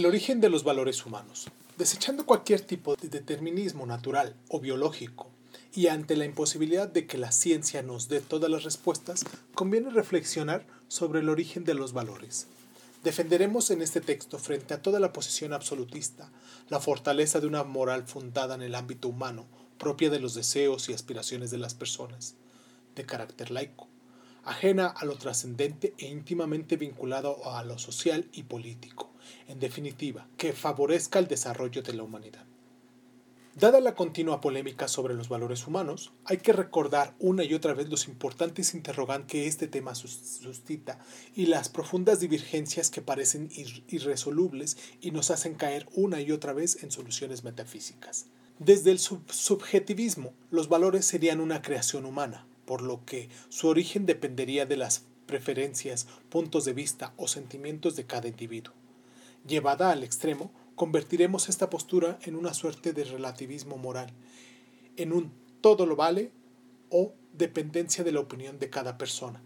El origen de los valores humanos. Desechando cualquier tipo de determinismo natural o biológico y ante la imposibilidad de que la ciencia nos dé todas las respuestas, conviene reflexionar sobre el origen de los valores. Defenderemos en este texto, frente a toda la posición absolutista, la fortaleza de una moral fundada en el ámbito humano, propia de los deseos y aspiraciones de las personas, de carácter laico, ajena a lo trascendente e íntimamente vinculado a lo social y político en definitiva, que favorezca el desarrollo de la humanidad. Dada la continua polémica sobre los valores humanos, hay que recordar una y otra vez los importantes interrogantes que este tema suscita y las profundas divergencias que parecen irresolubles y nos hacen caer una y otra vez en soluciones metafísicas. Desde el subjetivismo, los valores serían una creación humana, por lo que su origen dependería de las preferencias, puntos de vista o sentimientos de cada individuo. Llevada al extremo, convertiremos esta postura en una suerte de relativismo moral, en un todo lo vale o dependencia de la opinión de cada persona.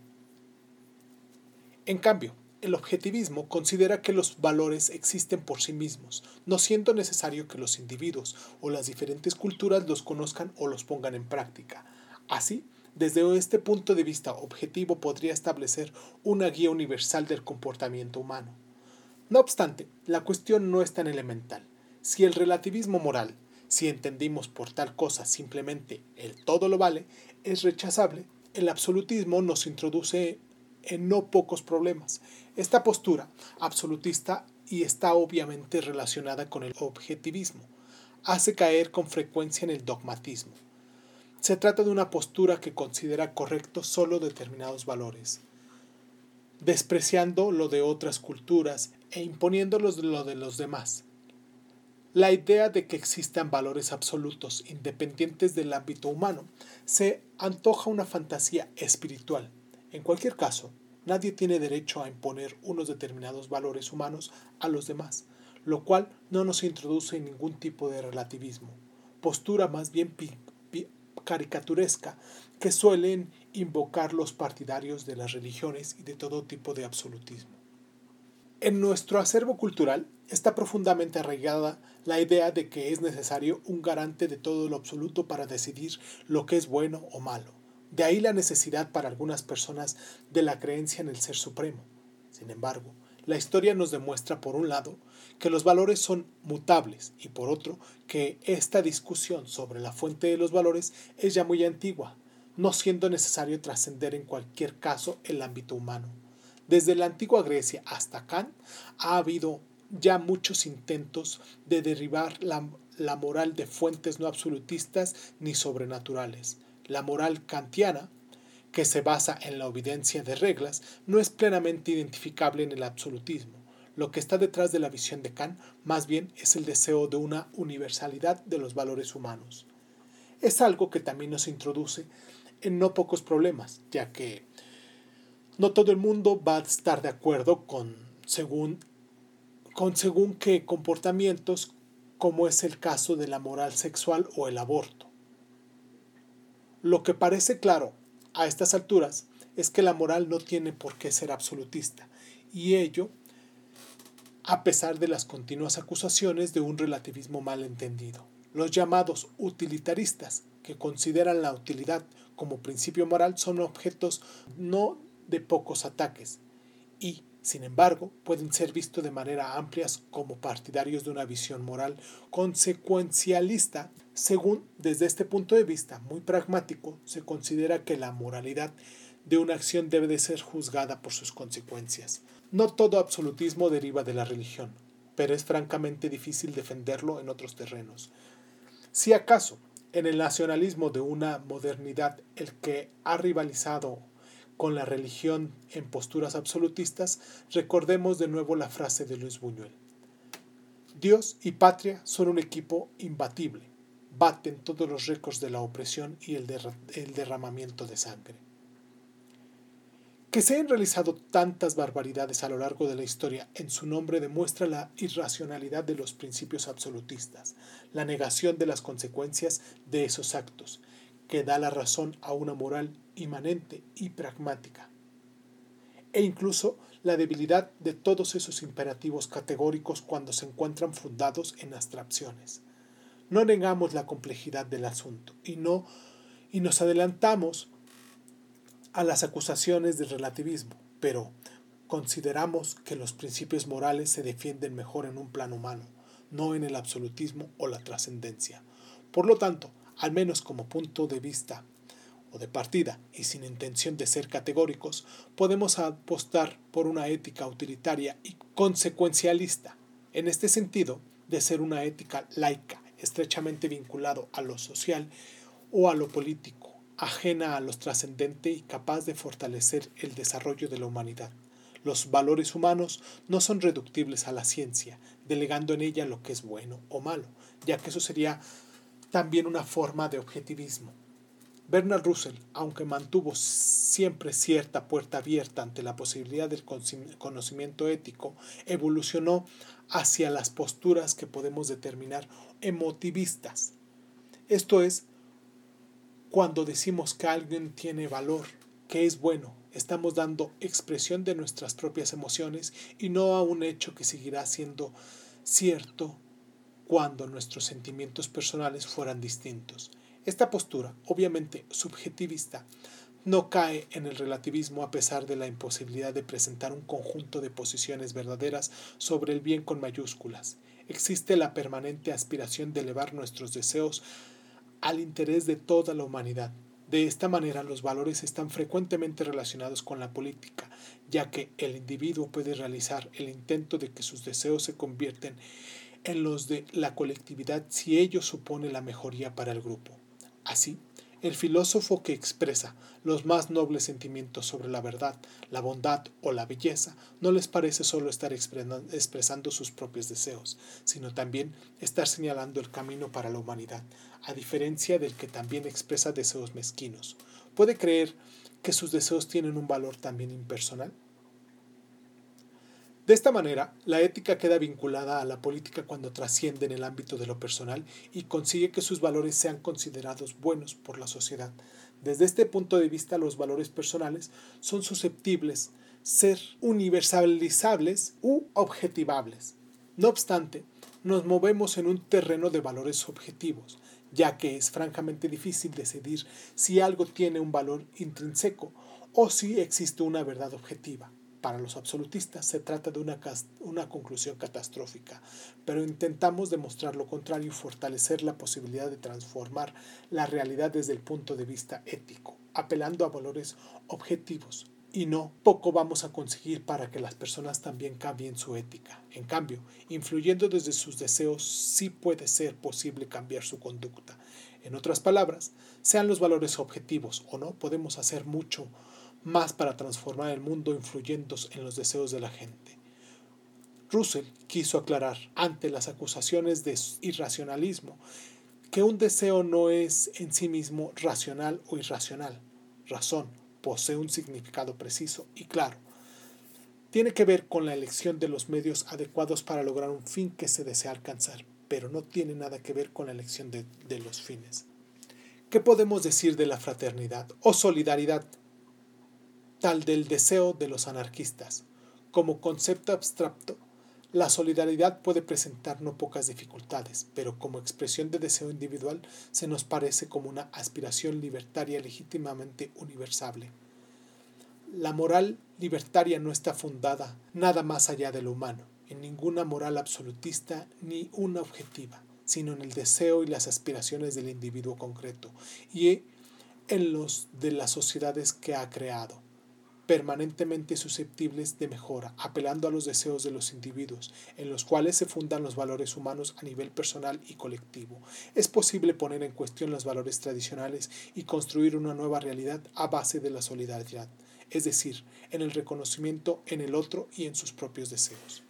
En cambio, el objetivismo considera que los valores existen por sí mismos, no siendo necesario que los individuos o las diferentes culturas los conozcan o los pongan en práctica. Así, desde este punto de vista objetivo podría establecer una guía universal del comportamiento humano. No obstante, la cuestión no es tan elemental. Si el relativismo moral, si entendimos por tal cosa simplemente el todo lo vale, es rechazable, el absolutismo nos introduce en no pocos problemas. Esta postura absolutista y está obviamente relacionada con el objetivismo. Hace caer con frecuencia en el dogmatismo. Se trata de una postura que considera correcto solo determinados valores, despreciando lo de otras culturas e imponiéndolos lo de los demás. La idea de que existan valores absolutos independientes del ámbito humano se antoja una fantasía espiritual. En cualquier caso, nadie tiene derecho a imponer unos determinados valores humanos a los demás, lo cual no nos introduce en ningún tipo de relativismo, postura más bien caricaturesca que suelen invocar los partidarios de las religiones y de todo tipo de absolutismo. En nuestro acervo cultural está profundamente arraigada la idea de que es necesario un garante de todo lo absoluto para decidir lo que es bueno o malo. De ahí la necesidad para algunas personas de la creencia en el Ser Supremo. Sin embargo, la historia nos demuestra, por un lado, que los valores son mutables y por otro, que esta discusión sobre la fuente de los valores es ya muy antigua, no siendo necesario trascender en cualquier caso el ámbito humano. Desde la antigua Grecia hasta Kant ha habido ya muchos intentos de derribar la, la moral de fuentes no absolutistas ni sobrenaturales. La moral kantiana, que se basa en la obediencia de reglas, no es plenamente identificable en el absolutismo. Lo que está detrás de la visión de Kant más bien es el deseo de una universalidad de los valores humanos. Es algo que también nos introduce en no pocos problemas, ya que no todo el mundo va a estar de acuerdo con según, con según qué comportamientos, como es el caso de la moral sexual o el aborto. Lo que parece claro a estas alturas es que la moral no tiene por qué ser absolutista, y ello a pesar de las continuas acusaciones de un relativismo mal entendido. Los llamados utilitaristas, que consideran la utilidad como principio moral, son objetos no de pocos ataques y, sin embargo, pueden ser vistos de manera amplia como partidarios de una visión moral consecuencialista. Según, desde este punto de vista muy pragmático, se considera que la moralidad de una acción debe de ser juzgada por sus consecuencias. No todo absolutismo deriva de la religión, pero es francamente difícil defenderlo en otros terrenos. Si acaso, en el nacionalismo de una modernidad el que ha rivalizado con la religión en posturas absolutistas, recordemos de nuevo la frase de Luis Buñuel. Dios y patria son un equipo imbatible, baten todos los récords de la opresión y el, el derramamiento de sangre. Que se hayan realizado tantas barbaridades a lo largo de la historia en su nombre demuestra la irracionalidad de los principios absolutistas, la negación de las consecuencias de esos actos, que da la razón a una moral inmanente y pragmática, e incluso la debilidad de todos esos imperativos categóricos cuando se encuentran fundados en abstracciones. No negamos la complejidad del asunto y no y nos adelantamos a las acusaciones del relativismo, pero consideramos que los principios morales se defienden mejor en un plano humano, no en el absolutismo o la trascendencia. Por lo tanto, al menos como punto de vista o de partida y sin intención de ser categóricos, podemos apostar por una ética utilitaria y consecuencialista, en este sentido, de ser una ética laica, estrechamente vinculado a lo social o a lo político, ajena a lo trascendente y capaz de fortalecer el desarrollo de la humanidad. Los valores humanos no son reductibles a la ciencia, delegando en ella lo que es bueno o malo, ya que eso sería también una forma de objetivismo. Bernard Russell, aunque mantuvo siempre cierta puerta abierta ante la posibilidad del conocimiento ético, evolucionó hacia las posturas que podemos determinar emotivistas. Esto es, cuando decimos que alguien tiene valor, que es bueno, estamos dando expresión de nuestras propias emociones y no a un hecho que seguirá siendo cierto cuando nuestros sentimientos personales fueran distintos. Esta postura, obviamente subjetivista, no cae en el relativismo a pesar de la imposibilidad de presentar un conjunto de posiciones verdaderas sobre el bien con mayúsculas. Existe la permanente aspiración de elevar nuestros deseos al interés de toda la humanidad. De esta manera los valores están frecuentemente relacionados con la política, ya que el individuo puede realizar el intento de que sus deseos se convierten en los de la colectividad si ello supone la mejoría para el grupo. Así, el filósofo que expresa los más nobles sentimientos sobre la verdad, la bondad o la belleza no les parece solo estar expresando sus propios deseos, sino también estar señalando el camino para la humanidad, a diferencia del que también expresa deseos mezquinos. ¿Puede creer que sus deseos tienen un valor también impersonal? De esta manera, la ética queda vinculada a la política cuando trasciende en el ámbito de lo personal y consigue que sus valores sean considerados buenos por la sociedad. Desde este punto de vista, los valores personales son susceptibles ser universalizables u objetivables. No obstante, nos movemos en un terreno de valores objetivos, ya que es francamente difícil decidir si algo tiene un valor intrínseco o si existe una verdad objetiva. Para los absolutistas se trata de una, una, conclusión catastrófica, pero intentamos demostrar lo contrario y fortalecer la posibilidad de transformar la realidad desde el punto de vista ético, apelando a valores objetivos. Y no poco vamos a conseguir para que las personas también cambien su ética. En cambio, influyendo desde sus deseos, sí puede ser posible cambiar su conducta. En otras palabras, sean los valores objetivos o no, podemos hacer mucho más para transformar el mundo influyendo en los deseos de la gente. Russell quiso aclarar ante las acusaciones de irracionalismo que un deseo no es en sí mismo racional o irracional. Razón posee un significado preciso y claro. Tiene que ver con la elección de los medios adecuados para lograr un fin que se desea alcanzar, pero no tiene nada que ver con la elección de, de los fines. ¿Qué podemos decir de la fraternidad o solidaridad tal del deseo de los anarquistas. Como concepto abstracto, la solidaridad puede presentar no pocas dificultades, pero como expresión de deseo individual se nos parece como una aspiración libertaria legítimamente universable. La moral libertaria no está fundada nada más allá de lo humano, en ninguna moral absolutista ni una objetiva, sino en el deseo y las aspiraciones del individuo concreto y en los de las sociedades que ha creado permanentemente susceptibles de mejora, apelando a los deseos de los individuos, en los cuales se fundan los valores humanos a nivel personal y colectivo. Es posible poner en cuestión los valores tradicionales y construir una nueva realidad a base de la solidaridad, es decir, en el reconocimiento en el otro y en sus propios deseos.